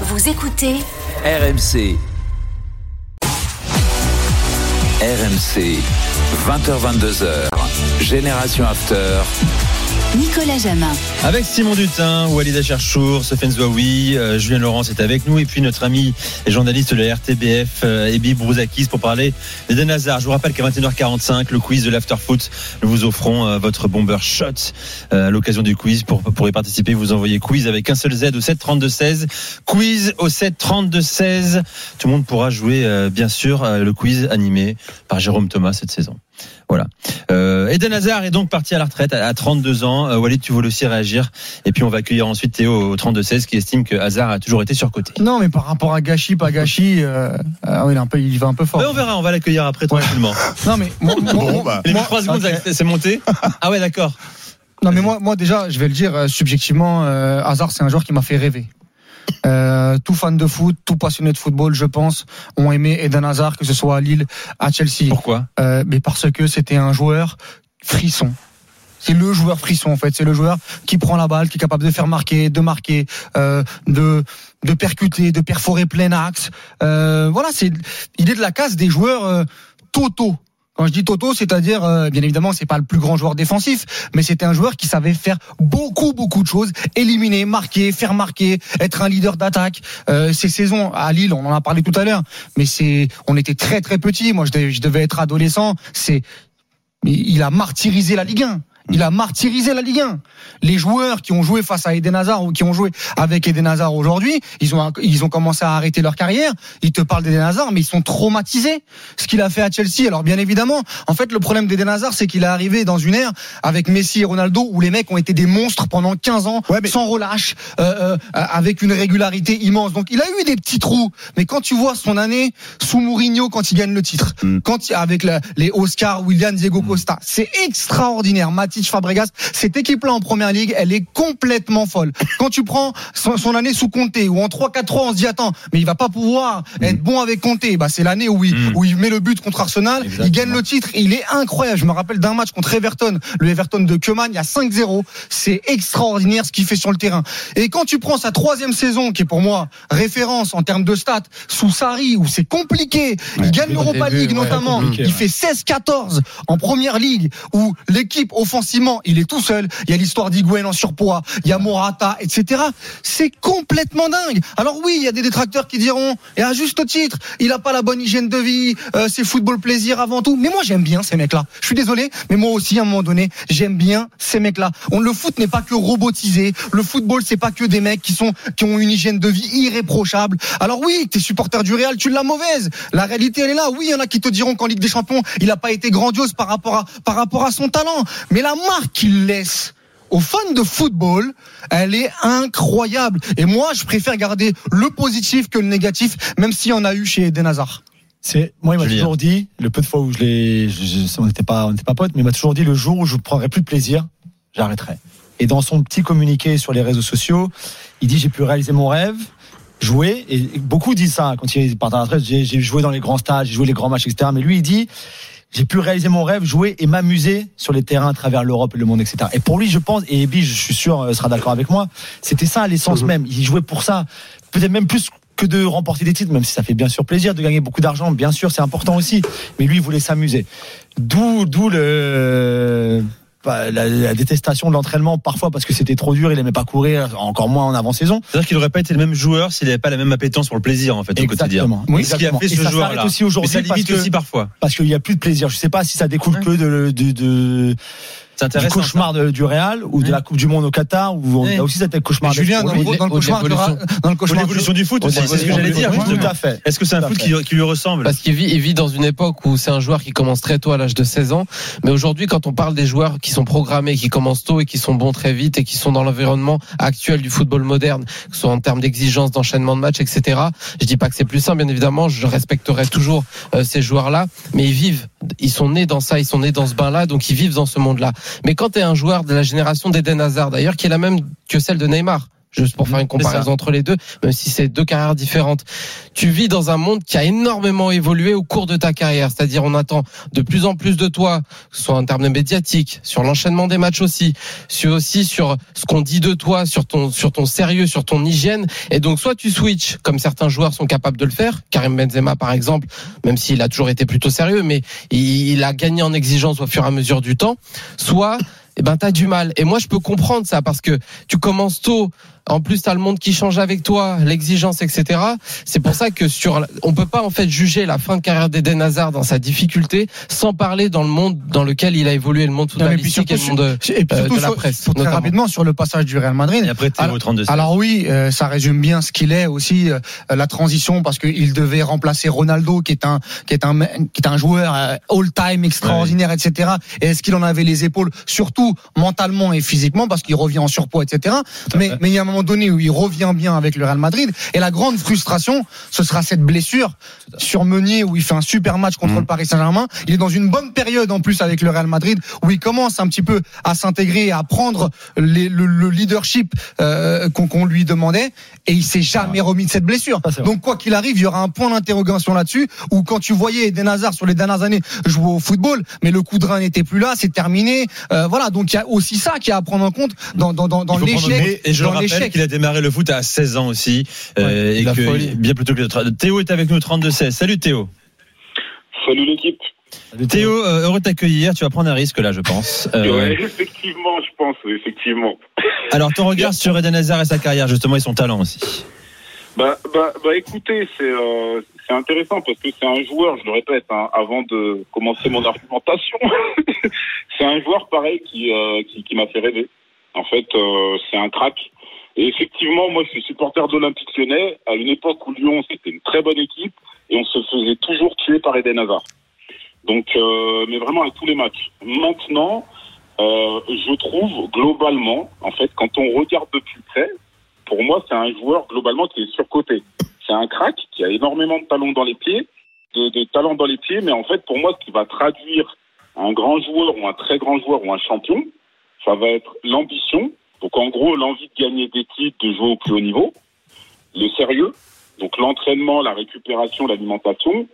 Vous écoutez RMC. RMC. 20h22h. Génération After. Nicolas Jamin. Avec Simon Dutin, Walid Acharchour, Sofiane Zouaoui, euh, Julien Laurence est avec nous et puis notre ami et journaliste de la RTBF, euh, Ebi Brouzakis pour parler d'Eden Hazard. Je vous rappelle qu'à 21h45, le quiz de l'Afterfoot, nous vous offrons euh, votre bomber shot euh, à l'occasion du quiz. Pour, pour y participer, vous envoyez quiz avec un seul Z au 732-16. Quiz au 732-16. Tout le monde pourra jouer, euh, bien sûr, le quiz animé par Jérôme Thomas cette saison. Voilà. Euh, Eden Hazard est donc parti à la retraite à, à 32 ans. Euh, Walid, tu voulais aussi réagir. Et puis on va accueillir ensuite Théo au 32-16 qui estime que Hazard a toujours été surcoté. Non, mais par rapport à gâchis, pas gâchis, euh, ah oui, il, est un peu, il va un peu fort. Ouais, on verra, on va l'accueillir après tranquillement. Non, mais moi, moi- Bon, bah. Les moi- 3 secondes, c'est monté. Ah ouais, d'accord. Non, mais moi, moi déjà, je vais le dire euh, subjectivement, euh, Hazard, c'est un joueur qui m'a fait rêver. Euh, tout fan de foot, tout passionné de football, je pense, ont aimé Eden Hazard, que ce soit à Lille, à Chelsea. Pourquoi Euh, mais parce que c'était un joueur frisson. C'est le joueur frisson en fait. C'est le joueur qui prend la balle, qui est capable de faire marquer, de marquer, euh, de de percuter, de perforer plein axe. Euh, voilà, c'est il est de la case des joueurs euh, Toto. Quand je dis Toto, c'est-à-dire, euh, bien évidemment, c'est pas le plus grand joueur défensif, mais c'était un joueur qui savait faire beaucoup, beaucoup de choses, éliminer, marquer, faire marquer, être un leader d'attaque. Euh, ces saisons à Lille, on en a parlé tout à l'heure, mais c'est, on était très, très petits. Moi, je devais, je devais être adolescent. C'est, il a martyrisé la Ligue 1. Il a martyrisé la Ligue 1. Les joueurs qui ont joué face à Eden Hazard ou qui ont joué avec Eden Hazard aujourd'hui, ils ont, ils ont commencé à arrêter leur carrière. Ils te parlent d'Eden Hazard, mais ils sont traumatisés. Ce qu'il a fait à Chelsea. Alors bien évidemment, en fait, le problème d'Eden Hazard, c'est qu'il est arrivé dans une ère avec Messi et Ronaldo où les mecs ont été des monstres pendant 15 ans, Ouais, mais- sans relâche, euh, euh, avec une régularité immense. Donc il a eu des petits trous. Mais quand tu vois son année sous Mourinho, quand il gagne le titre, Mm. quand avec la- les Oscar, William, Diego Costa, c'est extraordinaire. Fabregas, cette équipe-là en première ligue, elle est complètement folle. Quand tu prends son, son année sous Conte, où en 3-4-3, on se dit attends, mais il va pas pouvoir être bon avec Conte. Bah c'est l'année où il, Mm. où il met le but contre Arsenal, il gagne le titre, il est incroyable. Je me rappelle d'un match contre Everton, le Everton de Keman, il y a 5-0. C'est extraordinaire ce qu'il fait sur le terrain. Et quand tu prends sa troisième saison, qui est pour moi référence en termes de stats, sous Sarri, où c'est compliqué, il gagne l'Europa League ouais, notamment, il fait 16-14 en première ligue, où l'équipe il est tout seul. Il y a l'histoire d'Higuain en surpoids, il y a Morata, etc. C'est complètement dingue. Alors oui, il y a des détracteurs qui diront, et à juste titre, il a pas la bonne hygiène de vie, euh, c'est football plaisir avant tout. Mais moi j'aime bien ces mecs-là. Je suis désolé, mais moi aussi à un moment donné, j'aime bien ces mecs-là. Le foot n'est pas que robotisé. Le football c'est pas que des mecs qui sont qui ont une hygiène de vie irréprochable. Alors oui, t'es supporter du Real, tu l'as mauvaise. La réalité elle est là. Oui, il y en a qui te diront qu'en Ligue des Champions, il a pas été grandiose par rapport à par rapport à son talent, mais la marque qu'il laisse aux fans de football, elle est incroyable. Et moi, je préfère garder le positif que le négatif, même s'il y en a eu chez Eden Hazard. C'est moi il m'a Julien. toujours dit le peu de fois où je l'ai je- je- on n'était pas on n'était pas potes mais il m'a toujours dit le jour où je prendrai plus de plaisir j'arrêterai et dans son petit communiqué sur les réseaux sociaux il dit j'ai pu réaliser mon rêve jouer et beaucoup disent ça quand il part à la retraite j'ai j'ai joué dans les grands stades j'ai joué les grands matchs etc mais lui il dit j'ai pu réaliser mon rêve, jouer et m'amuser sur les terrains à travers l'Europe et le monde, etc. Et pour lui, je pense, et Ebi, je suis sûr, euh, sera d'accord avec moi, c'était ça l'essence même. Il jouait pour ça. Peut-être même plus que de remporter des titres, même si ça fait bien sûr plaisir de gagner beaucoup d'argent, bien sûr, c'est important aussi. Mais lui, il voulait s'amuser. D'où, d'où le, la, la détestation de l'entraînement parfois parce que c'était trop dur, il aimait pas courir, encore moins en avant-saison. C'est-à-dire qu'il aurait pas été le même joueur s'il n'avait pas la même appétence pour le plaisir, en fait, au quotidien. Exactement. Oui, ce qui a Exactement. fait ce joueur-là. aussi aujourd'hui parce limite que- aussi parfois. parce qu'il y a plus de plaisir. Je sais pas si ça découle que de, de, de, du intéressant. cauchemar de- du Real ou de la Coupe du Monde au Qatar où on a aussi cet cauchemar. Julien, dans, le- cauchemar, de ra- l'évolution. dans le cauchemar, l'évolution du foot c'est ce que j'allais dire. Tout à fait. Est-ce que c'est un foot qui, qui lui ressemble? Parce qu'il vit, il vit dans une époque où c'est un joueur qui commence très tôt à l'âge de 16 ans. Mais aujourd'hui, quand on parle des joueurs qui sont programmés, qui commencent tôt et qui sont bons très vite et qui sont dans l'environnement actuel du football moderne, que ce soit en termes d'exigence, d'enchaînement de matchs, etc. Je dis pas que c'est plus simple, bien évidemment. Je respecterai toujours euh, ces joueurs-là, mais ils vivent, ils sont nés dans ça, ils sont nés dans ce bain-là, donc ils vivent dans ce monde-là. Mais quand tu un joueur de la génération d'Eden Hazard, d'ailleurs, qui est la même que celle de Neymar. Juste pour faire une comparaison entre les deux, même si c'est deux carrières différentes. Tu vis dans un monde qui a énormément évolué au cours de ta carrière, c'est-à-dire on attend de plus en plus de toi, que ce soit en termes de médiatique, sur l'enchaînement des matchs aussi, sur aussi sur ce qu'on dit de toi, sur ton sur ton sérieux, sur ton hygiène. Et donc soit tu switches, comme certains joueurs sont capables de le faire, Karim Benzema par exemple, même s'il a toujours été plutôt sérieux, mais il a gagné en exigence au fur et à mesure du temps. Soit eh ben t'as du mal. Et moi je peux comprendre ça parce que tu commences tôt. En plus, t'as le monde qui change avec toi, l'exigence, etc. C'est pour ça que sur, on peut pas en fait juger la fin de carrière d'Eden Hazard dans sa difficulté sans parler dans le monde dans lequel il a évolué, le monde footballistique et le monde Et puis euh, de la presse, sur- très rapidement sur le passage du Real Madrid. Et après, Théo, Alors- 32 Alors oui, euh, ça résume bien ce qu'il est aussi euh, la transition parce qu'il devait remplacer Ronaldo qui est un qui est un qui est un joueur euh, all-time extraordinaire, etc. Et est-ce qu'il en avait les épaules, surtout mentalement et physiquement parce qu'il revient en surpoids, etc. Mais mais il y a un moment donné où il revient bien avec le Real Madrid et la grande frustration, ce sera cette blessure sur Meunier où il fait un super match contre Mm. le Paris Saint-Germain. Il est dans une bonne période en plus avec le Real Madrid où il commence un petit peu à s'intégrer et à prendre les- le, le leadership euh, qu'on qu'on lui demandait et il s'est jamais remis de cette blessure. Vrai. Donc quoi qu'il arrive, il y aura un point d'interrogation là-dessus où quand tu voyais Eden Hazard sur les dernières années jouer au football, mais le coup de rein n'était plus là, c'est terminé. Euh, voilà, donc il y a aussi ça qui est à prendre en compte dans dans dans, dans l'échec. Et je le rappelle qu'il a démarré le foot à 16 ans aussi. euh, et la que, folie. bien plutôt que le tra- Théo est avec nous 32-16. Salut Théo. Salut l'équipe. Théo, euh, heureux de t'accueillir. Tu vas prendre un risque là, je pense. Euh, Ouais, effectivement, je pense, effectivement. alors, ton regard sur Eden Hazard et sa carrière, justement, et son talent aussi. Bah, bah, bah écoutez, c'est euh, c'est intéressant parce que c'est un joueur, je le répète, hein, avant de commencer mon argumentation, c'est un joueur pareil qui, euh, qui, qui m'a fait rêver. En fait, euh, c'est un crack. Et effectivement, moi, je suis supporter d'Olympique Lyonnais. À une époque où Lyon, c'était une très bonne équipe et on se faisait toujours tuer par Eden Hazard. Donc, euh, mais vraiment à tous les matchs. Maintenant, euh, je trouve globalement, en fait, quand on regarde de plus près, pour moi, c'est un joueur globalement qui est surcoté. C'est un crack qui a énormément de talent dans les pieds, de, de talent dans les pieds, mais en fait, pour moi, ce qui va traduire un grand joueur ou un très grand joueur ou un champion, ça va être l'ambition. Donc, en gros, l'envie de gagner des titres, de jouer au plus haut niveau, le sérieux, donc l'entraînement, la récupération, l'alimentation,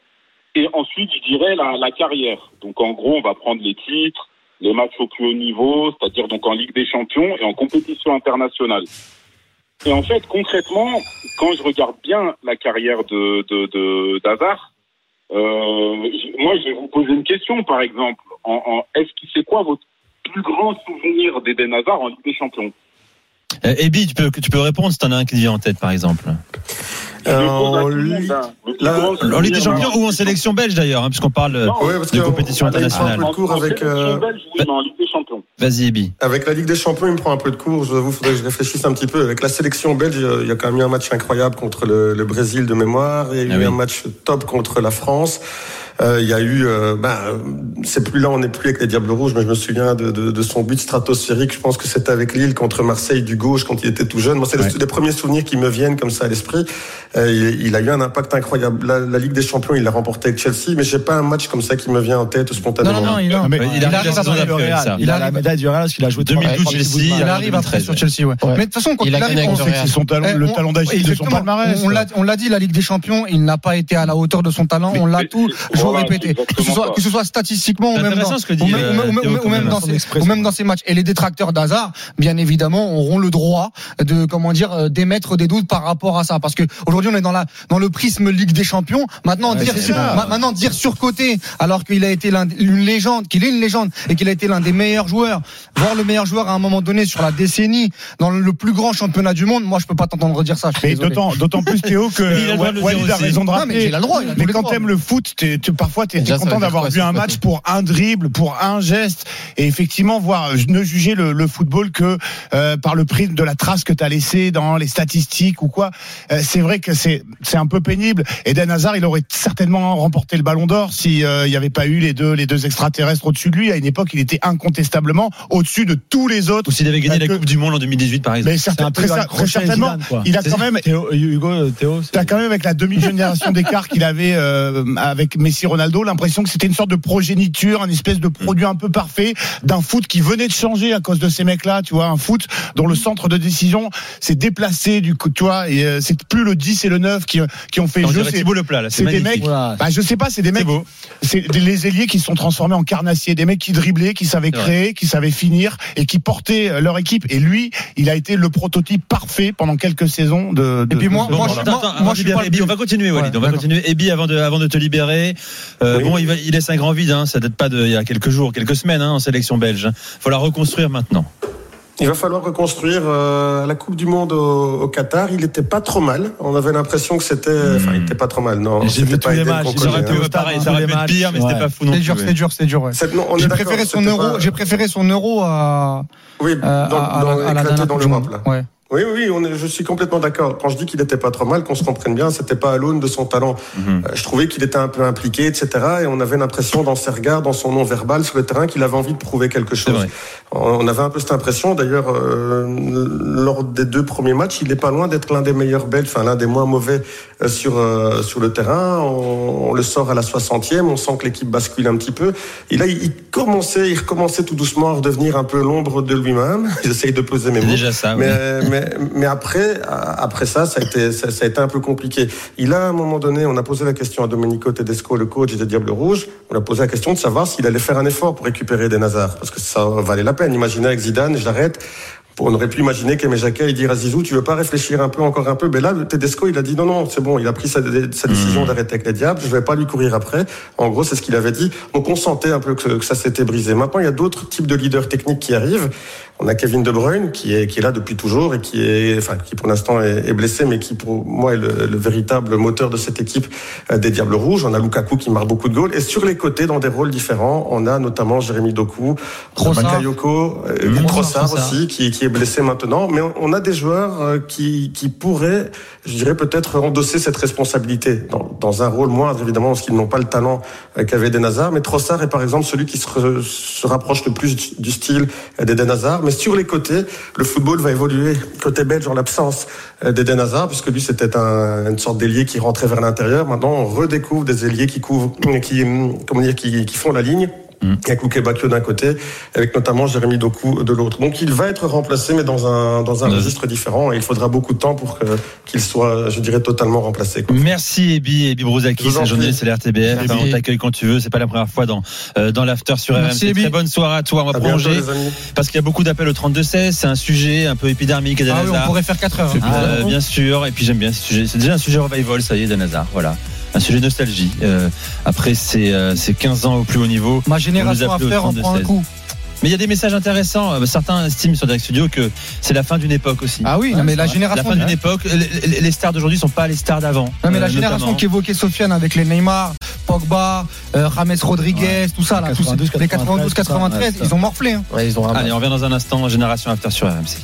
et ensuite, je dirais la, carrière. Donc, en gros, on va prendre les titres, les matchs au plus haut niveau, c'est-à-dire donc en Ligue des Champions et en compétition internationale. Et en fait, concrètement, quand je regarde bien la carrière de euh, moi, je vais vous poser une question, par exemple. Est-ce que c'est quoi votre plus grand souvenir d'Eden Hazard en Ligue des Champions Euh, Ebi, tu peux, tu peux répondre si t'en as un qui vient en tête, par exemple. À en Ligue- En des Champions ou en sélection belge d'ailleurs, hein, puisqu'on parle. euh, Non, Ouais, parce de compétition internationale. un peu de cours avec, euh. Vas-y, Ebi. avec la Ligue des Champions, il me prend un peu de cours. Je vous avoue, faudrait que je réfléchisse un petit peu. Avec la sélection belge, il y a quand même eu un match incroyable contre le, le Brésil de mémoire. Il y a eu Ah oui. un match top contre la France. Euh, il y a eu, euh, c'est plus là, on n'est plus avec les Diables Rouges, mais je me souviens de, de, de son but stratosphérique. Je pense que c'était avec Lille contre Marseille du gauche quand il était tout jeune. Moi, c'est les, les premiers souvenirs qui me viennent comme ça à l'esprit. Euh, il, il a eu un impact incroyable. La, la Ligue des Champions, il l'a remporté avec Chelsea, mais j'ai pas un match comme ça qui me vient en tête spontanément. non, non, il, a- Non, mais Il il, arrive la Real. Il a la médaille du Real parce qu'il a joué 2012 trois- Chelsea, il arrive après 2013, sur Chelsea, ouais. Ouais. Mais de toute façon, quand Il il, a arrive, gagné on sait que son talent, Eh, le talent d'Achille de son palmarès. On, l'a, on l'a dit, la Ligue des Champions, il n'a pas été à la hauteur de son talent. On l'a tout, que ce soit que ce soit statistiquement ou même dans, ce que dit, ou même, dans ses matchs. Et les détracteurs d'Hazard, bien évidemment, auront le droit de comment dire euh, d'émettre des doutes par rapport à ça, parce que aujourd'hui on est dans la dans le prisme Ligue des Champions. Maintenant Ouais, dire sur- maintenant dire surcoté alors qu'il a été l'un- une légende, qu'il est une légende et qu'il a été l'un des meilleurs joueurs, voire le meilleur joueur à un moment donné sur la décennie dans le plus grand championnat du monde. Moi, je peux pas t'entendre dire ça. Je suis Mais désolé. d'autant, d'autant plus Théo que Walid a raison de Non, mais rappeler. il a le droit. il a tous Mais quand t'aimes le foot, t'es, parfois ça veut content d'avoir vu un match pour un dribble, pour un geste, et effectivement voir ne juger le, le football que euh, par le prisme de la trace que t'as laissé dans les statistiques ou quoi. Euh, c'est vrai que c'est c'est un peu pénible. Eden Hazard, il aurait certainement remporté le Ballon d'Or si euh, il n'y avait pas eu les deux les deux extraterrestres au-dessus de lui. À une époque, il était incontestablement au-dessus de tous les autres. Ou s'il avait gagné la que- Coupe du Monde en 2018, par exemple. Mais certain- très, très certainement, il a quand même Théo, Hugo, Théo, T'as quand même avec la demi-génération d'écart qu'il avait euh, avec Messi Messi, Ronaldo, l'impression que c'était une sorte de progéniture, un espèce de produit un peu parfait d'un foot qui venait de changer à cause de ces mecs-là, tu vois, un foot dont le centre de décision s'est déplacé du coup, tu vois, et euh, c'est plus le 10 et le 9 qui, qui ont fait le jeu, c'est Thibaut Leplat, là, c'est des mecs, bah, je sais pas, c'est des C'est mecs, beau. c'est des- les ailiers qui se sont transformés en carnassiers, des mecs qui driblaient, qui savaient créer, qui savaient finir et qui portaient euh, leur équipe. Et lui, il a été le prototype parfait pendant quelques saisons de. de- Et puis moi- de- moi, je- moi, moi, suis pas le on va continuer, Walid. Ouais, on va continuer. Ebi, avant de, avant de te libérer, euh, Oui. bon, il, va, il laisse un grand vide. Hein, ça date pas de il y a quelques jours, quelques semaines hein, en sélection belge. Faut la reconstruire maintenant. Il va falloir reconstruire euh, la Coupe du Monde au, au Qatar. Il était pas trop mal. On avait l'impression que c'était. Enfin, il était pas trop mal. Non, J'ai c'était vu pas tous les matchs, aurait été pu, hein. pareil, ça aurait les pu être matchs. pire, mais c'était Ouais. pas fou non C'est plus. dur, c'est dur, c'est dur. Ouais. C'est- est J'ai préféré son c'était euro, pas- j'ai préféré son euro à, Oui, dans, à, à, dans, à à la l'Europe là. Ouais. Oui, oui, on est, je suis complètement d'accord. Quand je dis qu'il était pas trop mal, qu'on se comprenne bien, c'était pas à l'aune de son talent. Mhm. Euh, je trouvais qu'il était un peu impliqué, etc. Et on avait l'impression dans ses regards, dans son nom verbal sur le terrain, qu'il avait envie de prouver quelque chose. On avait un peu cette impression. D'ailleurs, euh, lors des deux premiers matchs, il n'est pas loin d'être l'un des meilleurs Belges, enfin l'un des moins mauvais euh, sur euh, sur le terrain. On, on le sort à la 60e, on sent que l'équipe bascule un petit peu. Et là, il, il commençait, il recommençait tout doucement à redevenir un peu l'ombre de lui-même. J'essaye de poser mes mots. déjà ça. Mais, oui. Mais, après, après ça, ça a, été, ça a été un peu compliqué. Il a, à un moment donné, on a posé la question à Domenico Tedesco, le coach des Diables Rouges, on a posé la question de savoir s'il allait faire un effort pour récupérer des Nazars. Parce que ça valait la peine. Imaginez avec Zidane, j'arrête. On aurait pu imaginer qu'Aimé Jacquet, il dire à Zizou, tu veux pas réfléchir un peu, encore un peu? Ben là, le Tedesco, il a dit non, non, c'est bon, il a pris sa, sa décision d'arrêter avec les Diables, je vais pas lui courir après. En gros, c'est ce qu'il avait dit. Donc, on sentait un peu que, que ça s'était brisé. Maintenant, il y a d'autres types de leaders techniques qui arrivent. On a Kevin De Bruyne, qui est, qui est là depuis toujours et qui est, enfin, qui pour l'instant est, est blessé, mais qui pour moi est le, le véritable moteur de cette équipe euh, des Diables Rouges. On a Lukaku qui marque beaucoup de goals. Et sur les côtés, dans des rôles différents, on a notamment Jérémy Doku, Trossard. Bakayoko, euh. Trossard Trossard. aussi, qui, qui est blessé maintenant. Mais on- a des joueurs euh, qui, qui pourraient, je dirais, peut-être endosser cette responsabilité dans, dans un rôle moindre, évidemment, parce qu'ils n'ont pas le talent euh, qu'avait Eden Hazard. Mais Trossard est par exemple celui qui se, se rapproche le plus du- style euh, d'Eden Hazard. Mais sur les côtés, le football va évoluer. Côté belge, en l'absence d'Eden Hazard, puisque lui, c'était un, une sorte d'ailier qui rentrait vers l'intérieur. Maintenant, on redécouvre des ailiers qui couvrent, qui, hum, comment dire, qui, qui font la ligne. Avec Luke Bakio d'un côté, avec notamment Jérémy Doku de l'autre. Donc il va être remplacé, mais dans un, dans un registre différent. Et il faudra beaucoup de temps pour que- qu'il soit, je dirais, totalement remplacé. quoi. Merci Ebi, Ebi en c'est journaliste de l'RTBF. On t'accueille quand tu veux. C'est pas la première fois dans, euh, dans l'after sur Merci, RMC. Ebi. Très bonne soirée à toi. On va À bientôt, prolonger les amis. parce qu'il y a beaucoup d'appels au 32-16. C'est un sujet un peu épidermique. Ah oui, on pourrait faire 4 heures. hein. Euh, bien sûr, et puis j'aime bien ce sujet. C'est déjà un sujet revival, ça y est, Eden Hazard. Voilà. Un sujet nostalgie. Euh, après ces, euh, ces 15 ans au plus haut niveau. Ma On génération à faire en 32-16. prend un coup. Mais il y a des messages intéressants. Euh, Certains estiment sur Direct Studio que c'est la fin d'une époque aussi. Ah oui, non, mais la La génération. fin d'une époque. Les, stars d'aujourd'hui sont pas les stars d'avant. Non, mais la Euh, génération qu'évoquait Sofiane avec les Neymar, Pogba, euh, James Rodriguez, tout ça, là, tous ces- 92, les 92, 93, tout ça, ouais, ils ont morflé. hein. Ouais, ils ont Allez, on revient dans un instant. Génération After sur RMC.